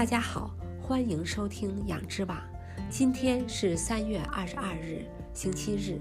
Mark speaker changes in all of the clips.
Speaker 1: 大家好，欢迎收听养之网。今天是三月二十二日，星期日。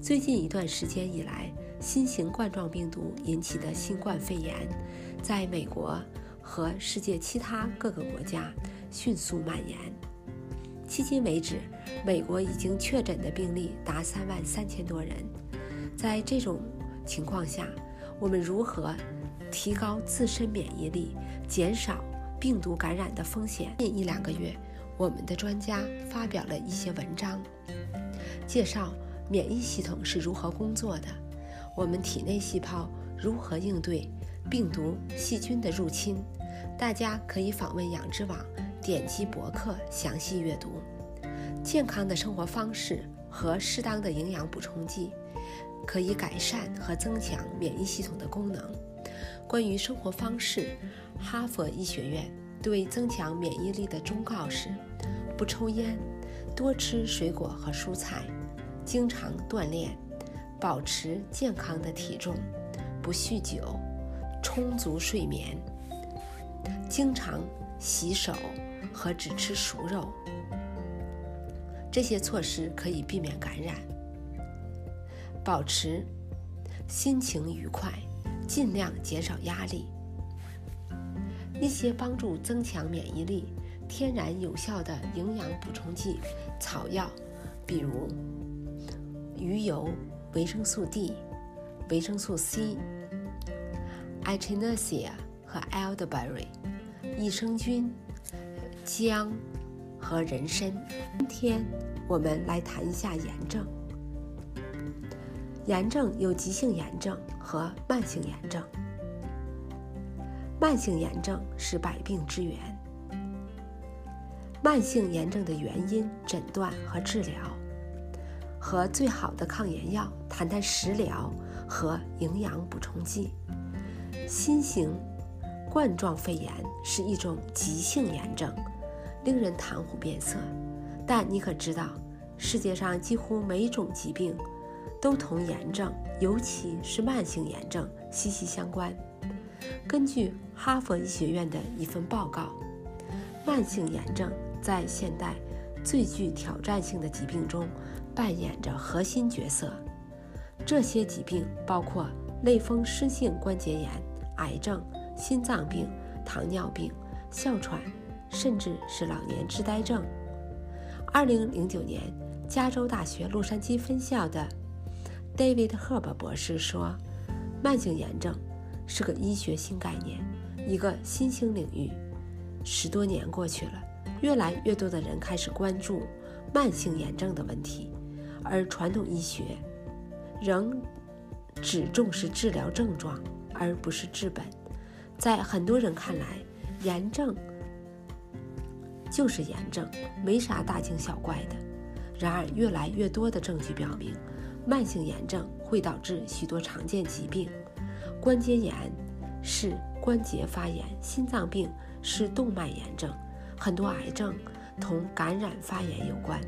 Speaker 1: 最近一段时间以来，新型冠状病毒引起的新冠肺炎，在美国和世界其他各个国家迅速蔓延。迄今为止，美国已经确诊的病例达三万三千多人。在这种情况下，我们如何提高自身免疫力，减少病毒感染的风险？近一两个月，我们的专家发表了一些文章，介绍免疫系统是如何工作的，我们体内细胞如何应对病毒、细菌的入侵。大家可以访问养殖网，点击博客详细阅读。健康的生活方式和适当的营养补充剂。可以改善和增强免疫系统的功能。关于生活方式，哈佛医学院对增强免疫力的忠告是：不抽烟，多吃水果和蔬菜，经常锻炼，保持健康的体重，不酗酒，充足睡眠，经常洗手和只吃熟肉。这些措施可以避免感染。保持心情愉快，尽量减少压力。一些帮助增强免疫力、天然有效的营养补充剂、草药，比如鱼油、维生素 D、维生素 C、Echinacea 和 Elderberry、益生菌、姜和人参。今天我们来谈一下炎症。炎症有急性炎症和慢性炎症。慢性炎症是百病之源。慢性炎症的原因、诊断和治疗，和最好的抗炎药，谈谈食疗和营养补充剂。新型冠状肺炎是一种急性炎症，令人谈虎变色。但你可知道，世界上几乎每种疾病。都同炎症，尤其是慢性炎症息息相关。根据哈佛医学院的一份报告，慢性炎症在现代最具挑战性的疾病中扮演着核心角色。这些疾病包括类风湿性关节炎、癌症、心脏病、糖尿病、哮喘，甚至是老年痴呆症。二零零九年，加州大学洛杉矶分校的。David Herb 博士说：“慢性炎症是个医学新概念，一个新兴领域。十多年过去了，越来越多的人开始关注慢性炎症的问题，而传统医学仍只重视治疗症状，而不是治本。在很多人看来，炎症就是炎症，没啥大惊小怪的。然而，越来越多的证据表明。”慢性炎症会导致许多常见疾病，关节炎是关节发炎，心脏病是动脉炎症，很多癌症同感染发炎有关，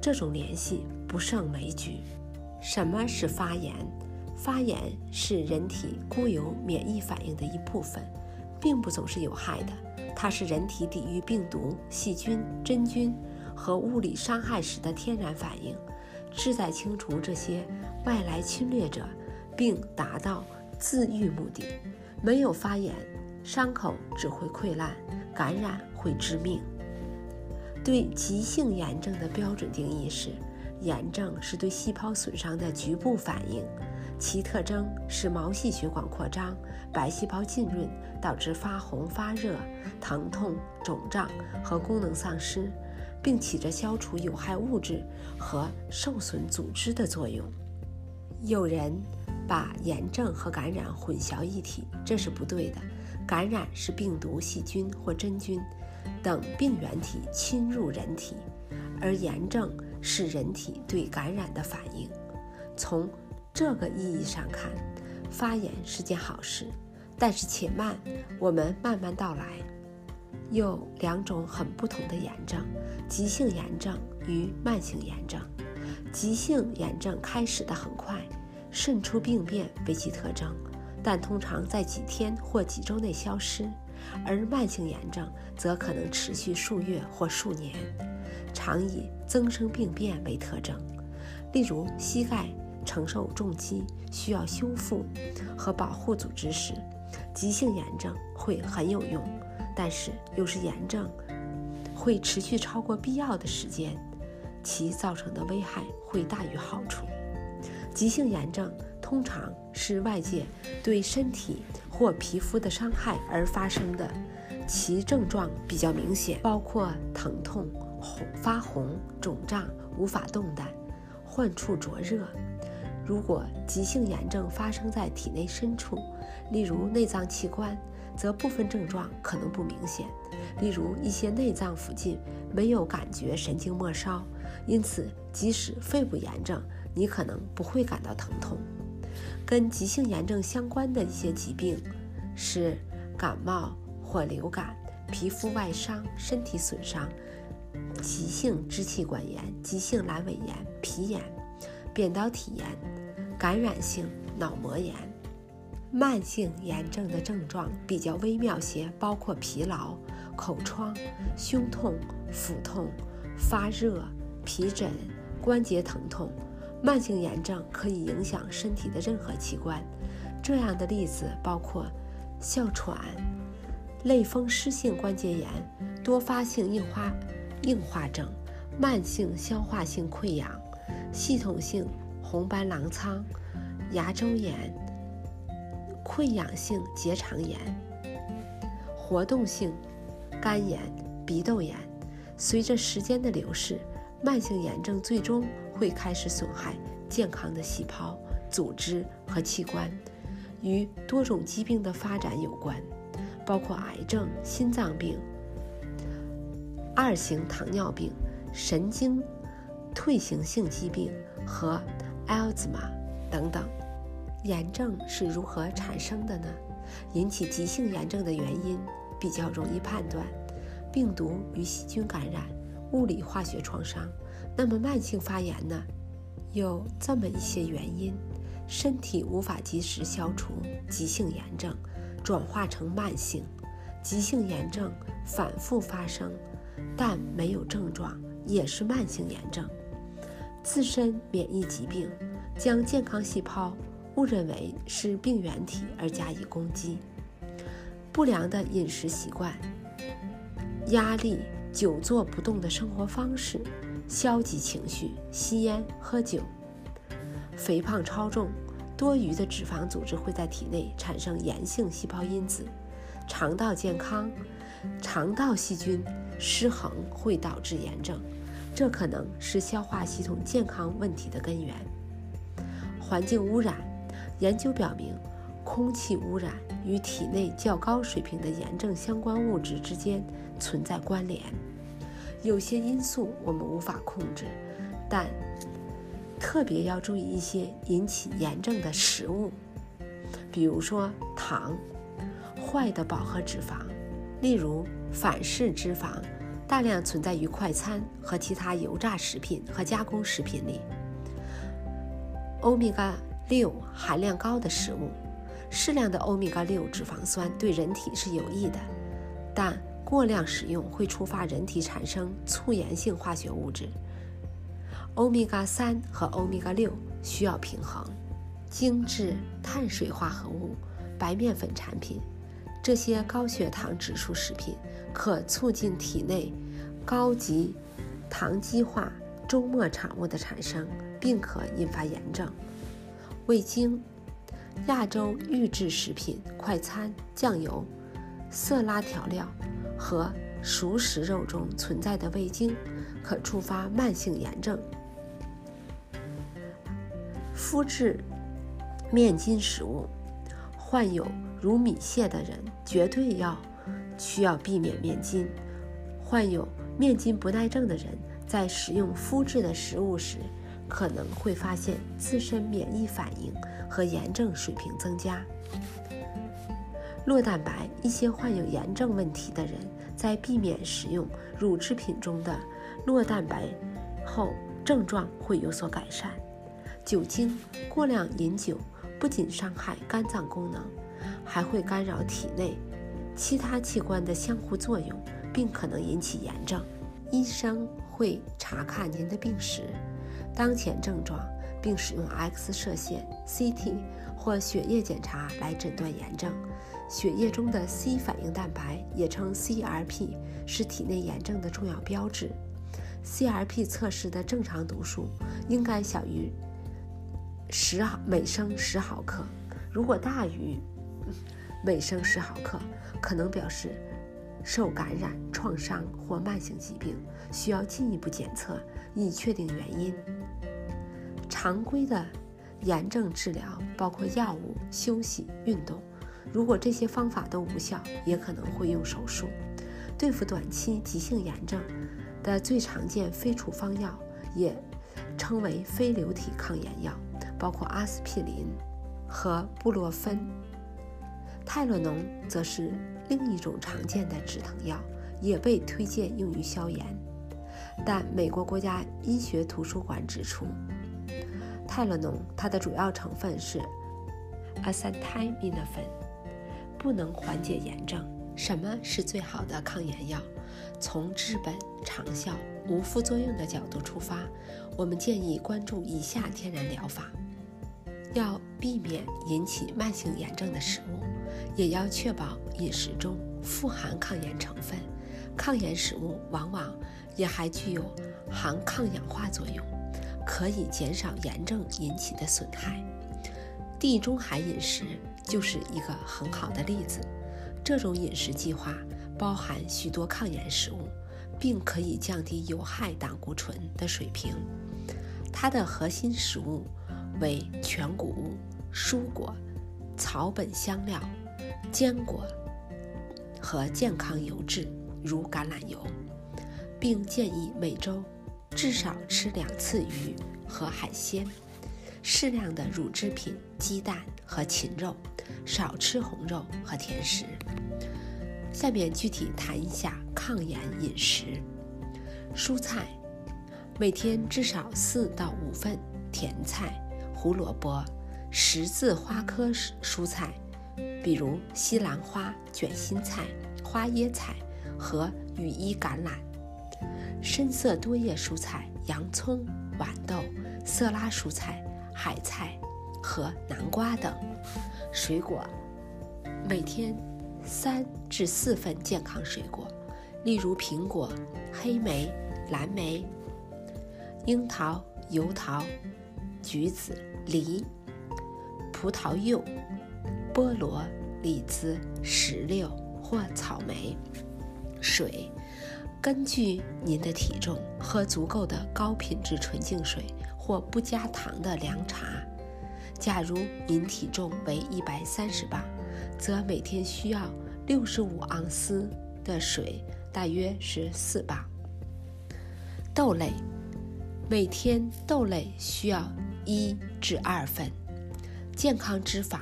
Speaker 1: 这种联系不胜枚举。什么是发炎？发炎是人体固有免疫反应的一部分，并不总是有害的，它是人体抵御病毒、细菌、真菌和物理伤害时的天然反应。志在清除这些外来侵略者，并达到自愈目的。没有发炎，伤口只会溃烂，感染会致命。对急性炎症的标准定义是：炎症是对细胞损伤的局部反应，其特征是毛细血管扩张、白细胞浸润，导致发红、发热、疼痛、肿胀和功能丧失。并起着消除有害物质和受损组织的作用。有人把炎症和感染混淆一体，这是不对的。感染是病毒、细菌或真菌等病原体侵入人体，而炎症是人体对感染的反应。从这个意义上看，发炎是件好事。但是且慢，我们慢慢道来。有两种很不同的炎症：急性炎症与慢性炎症。急性炎症开始的很快，渗出病变为其特征，但通常在几天或几周内消失。而慢性炎症则可能持续数月或数年，常以增生病变为特征。例如，膝盖承受重击需要修复和保护组织时，急性炎症会很有用，但是又是炎症会持续超过必要的时间，其造成的危害会大于好处。急性炎症通常是外界对身体或皮肤的伤害而发生的，其症状比较明显，包括疼痛、红、发红、肿胀、无法动弹、患处灼热。如果急性炎症发生在体内深处，例如内脏器官，则部分症状可能不明显，例如一些内脏附近没有感觉神经末梢，因此即使肺部炎症。你可能不会感到疼痛。跟急性炎症相关的一些疾病是感冒或流感、皮肤外伤、身体损伤、急性支气管炎、急性阑尾炎、皮炎、扁桃体炎、感染性脑膜炎。慢性炎症的症状比较微妙些，包括疲劳、口疮、胸痛、腹痛、发热、皮疹、关节疼痛。慢性炎症可以影响身体的任何器官，这样的例子包括哮喘、类风湿性关节炎、多发性硬化硬化症、慢性消化性溃疡、系统性红斑狼疮、牙周炎、溃疡性结肠炎、活动性肝炎、鼻窦炎。随着时间的流逝，慢性炎症最终。会开始损害健康的细胞、组织和器官，与多种疾病的发展有关，包括癌症、心脏病、二型糖尿病、神经退行性疾病和阿尔兹玛等等。炎症是如何产生的呢？引起急性炎症的原因比较容易判断：病毒与细菌感染、物理化学创伤。那么慢性发炎呢？有这么一些原因：身体无法及时消除急性炎症，转化成慢性；急性炎症反复发生，但没有症状，也是慢性炎症；自身免疫疾病将健康细胞误认为是病原体而加以攻击；不良的饮食习惯、压力、久坐不动的生活方式。消极情绪、吸烟、喝酒、肥胖、超重、多余的脂肪组织会在体内产生炎性细胞因子；肠道健康、肠道细菌失衡会导致炎症，这可能是消化系统健康问题的根源。环境污染，研究表明，空气污染与体内较高水平的炎症相关物质之间存在关联。有些因素我们无法控制，但特别要注意一些引起炎症的食物，比如说糖、坏的饱和脂肪，例如反式脂肪，大量存在于快餐和其他油炸食品和加工食品里。欧米伽六含量高的食物，适量的欧米伽六脂肪酸对人体是有益的，但。过量使用会触发人体产生促炎性化学物质。欧米伽三和欧米伽六需要平衡。精致碳水化合物、白面粉产品，这些高血糖指数食品可促进体内高级糖基化周末产物的产生，并可引发炎症。味精、亚洲预制食品、快餐、酱油、色拉调料。和熟食肉中存在的味精可触发慢性炎症。麸质面筋食物，患有乳糜泻的人绝对要需要避免面筋。患有面筋不耐症的人在食用麸质的食物时，可能会发现自身免疫反应和炎症水平增加。酪蛋白，一些患有炎症问题的人在避免食用乳制品中的酪蛋白后，症状会有所改善。酒精，过量饮酒不仅伤害肝脏功能，还会干扰体内其他器官的相互作用，并可能引起炎症。医生会查看您的病史、当前症状，并使用 X 射线、CT 或血液检查来诊断炎症。血液中的 C 反应蛋白，也称 CRP，是体内炎症的重要标志。CRP 测试的正常读数应该小于十毫每升十毫克，如果大于每升十毫克，可能表示受感染、创伤或慢性疾病，需要进一步检测以确定原因。常规的炎症治疗包括药物、休息、运动。如果这些方法都无效，也可能会用手术。对付短期急性炎症的最常见非处方药，也称为非流体抗炎药，包括阿司匹林和布洛芬。泰勒农则是另一种常见的止疼药，也被推荐用于消炎。但美国国家医学图书馆指出，泰勒农它的主要成分是阿司泰米诺芬。不能缓解炎症。什么是最好的抗炎药？从治本、长效、无副作用的角度出发，我们建议关注以下天然疗法：要避免引起慢性炎症的食物，也要确保饮食中富含抗炎成分。抗炎食物往往也还具有含抗氧化作用，可以减少炎症引起的损害。地中海饮食。就是一个很好的例子。这种饮食计划包含许多抗炎食物，并可以降低有害胆固醇的水平。它的核心食物为全谷物、蔬果、草本香料、坚果和健康油脂，如橄榄油，并建议每周至少吃两次鱼和海鲜。适量的乳制品、鸡蛋和禽肉，少吃红肉和甜食。下面具体谈一下抗炎饮食：蔬菜，每天至少四到五份甜菜、胡萝卜、十字花科蔬菜，比如西兰花、卷心菜、花椰菜和羽衣甘蓝；深色多叶蔬菜，洋葱、豌豆、色拉蔬菜。海菜和南瓜等水果，每天三至四份健康水果，例如苹果、黑莓、蓝莓、樱桃、油桃、橘子、梨、葡萄柚、菠萝、李子、石榴或草莓。水，根据您的体重，喝足够的高品质纯净水。或不加糖的凉茶。假如您体重为一百三十磅，则每天需要六十五盎司的水，大约是四磅。豆类，每天豆类需要一至二份。健康脂肪，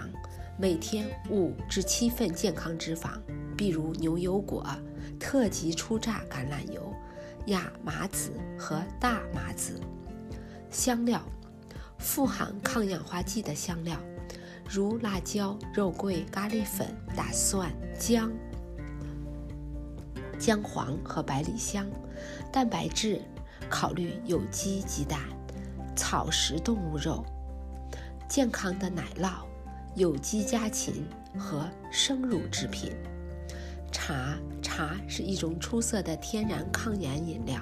Speaker 1: 每天五至七份健康脂肪，比如牛油果、特级初榨橄榄油、亚麻籽和大麻籽。香料，富含抗氧化剂的香料，如辣椒、肉桂、咖喱粉、大蒜、姜、姜黄和百里香。蛋白质，考虑有机鸡蛋、草食动物肉、健康的奶酪、有机家禽和生乳制品。茶，茶是一种出色的天然抗炎饮料，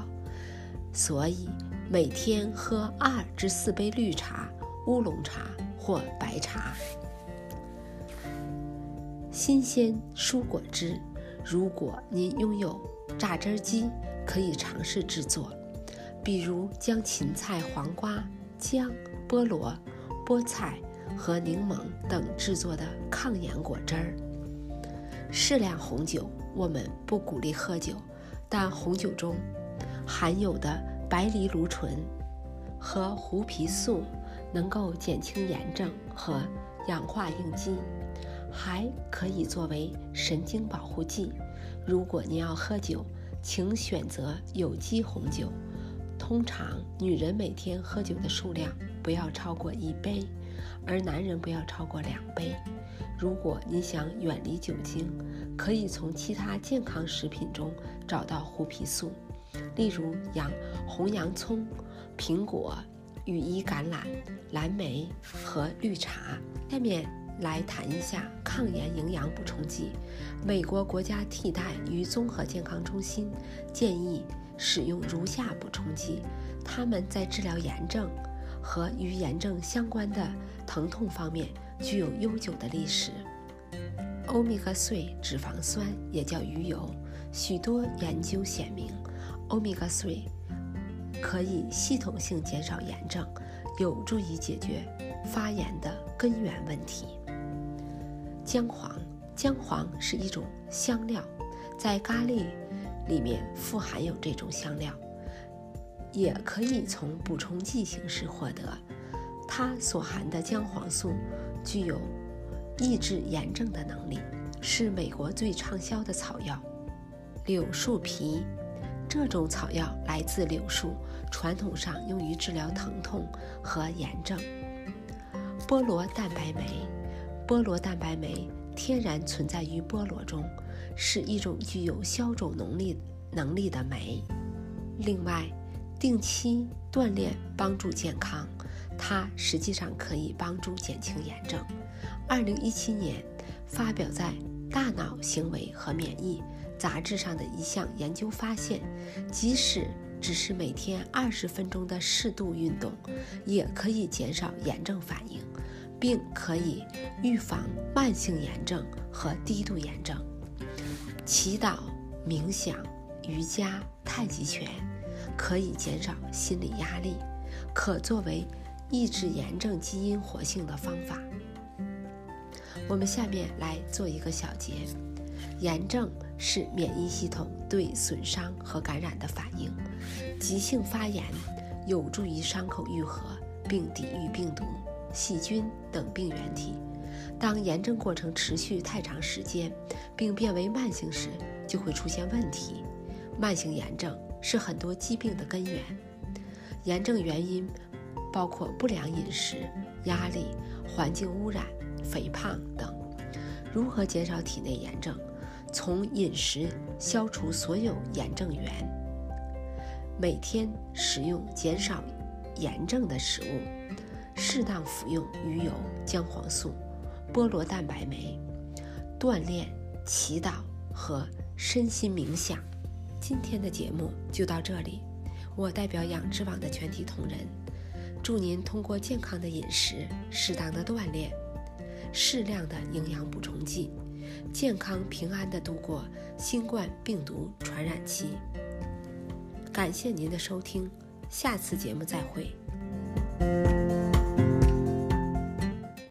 Speaker 1: 所以。每天喝二至四杯绿茶、乌龙茶或白茶。新鲜蔬果汁，如果您拥有榨汁机，可以尝试制作，比如将芹菜、黄瓜、姜、菠萝、菠菜和柠檬等制作的抗炎果汁儿。适量红酒，我们不鼓励喝酒，但红酒中含有的。白藜芦醇和胡皮素能够减轻炎症和氧化应激，还可以作为神经保护剂。如果您要喝酒，请选择有机红酒。通常，女人每天喝酒的数量不要超过一杯，而男人不要超过两杯。如果你想远离酒精，可以从其他健康食品中找到胡皮素，例如洋红洋葱、苹果、羽衣甘蓝、蓝莓和绿茶。下面来谈一下抗炎营养补充剂。美国国家替代与综合健康中心建议使用如下补充剂，它们在治疗炎症和与炎症相关的疼痛方面。具有悠久的历史。欧米伽3脂肪酸也叫鱼油，许多研究显明，欧米伽3可以系统性减少炎症，有助于解决发炎的根源问题。姜黄，姜黄是一种香料，在咖喱里面富含有这种香料，也可以从补充剂形式获得。它所含的姜黄素。具有抑制炎症的能力，是美国最畅销的草药。柳树皮，这种草药来自柳树，传统上用于治疗疼痛和炎症。菠萝蛋白酶，菠萝蛋白酶天然存在于菠萝中，是一种具有消肿能力能力的酶。另外，定期锻炼帮助健康。它实际上可以帮助减轻炎症。二零一七年发表在《大脑行为和免疫》杂志上的一项研究发现，即使只是每天二十分钟的适度运动，也可以减少炎症反应，并可以预防慢性炎症和低度炎症。祈祷、冥想、瑜伽、太极拳可以减少心理压力，可作为。抑制炎症基因活性的方法。我们下面来做一个小结：炎症是免疫系统对损伤和感染的反应。急性发炎有助于伤口愈合，并抵御病毒、细菌等病原体。当炎症过程持续太长时间，并变为慢性时，就会出现问题。慢性炎症是很多疾病的根源。炎症原因。包括不良饮食、压力、环境污染、肥胖等。如何减少体内炎症？从饮食消除所有炎症源。每天食用减少炎症的食物，适当服用鱼油、姜黄素、菠萝蛋白酶。锻炼、祈祷和身心冥想。今天的节目就到这里。我代表养殖网的全体同仁。祝您通过健康的饮食、适当的锻炼、适量的营养补充剂，健康平安地度过新冠病毒传染期。感谢您的收听，下次节目再会。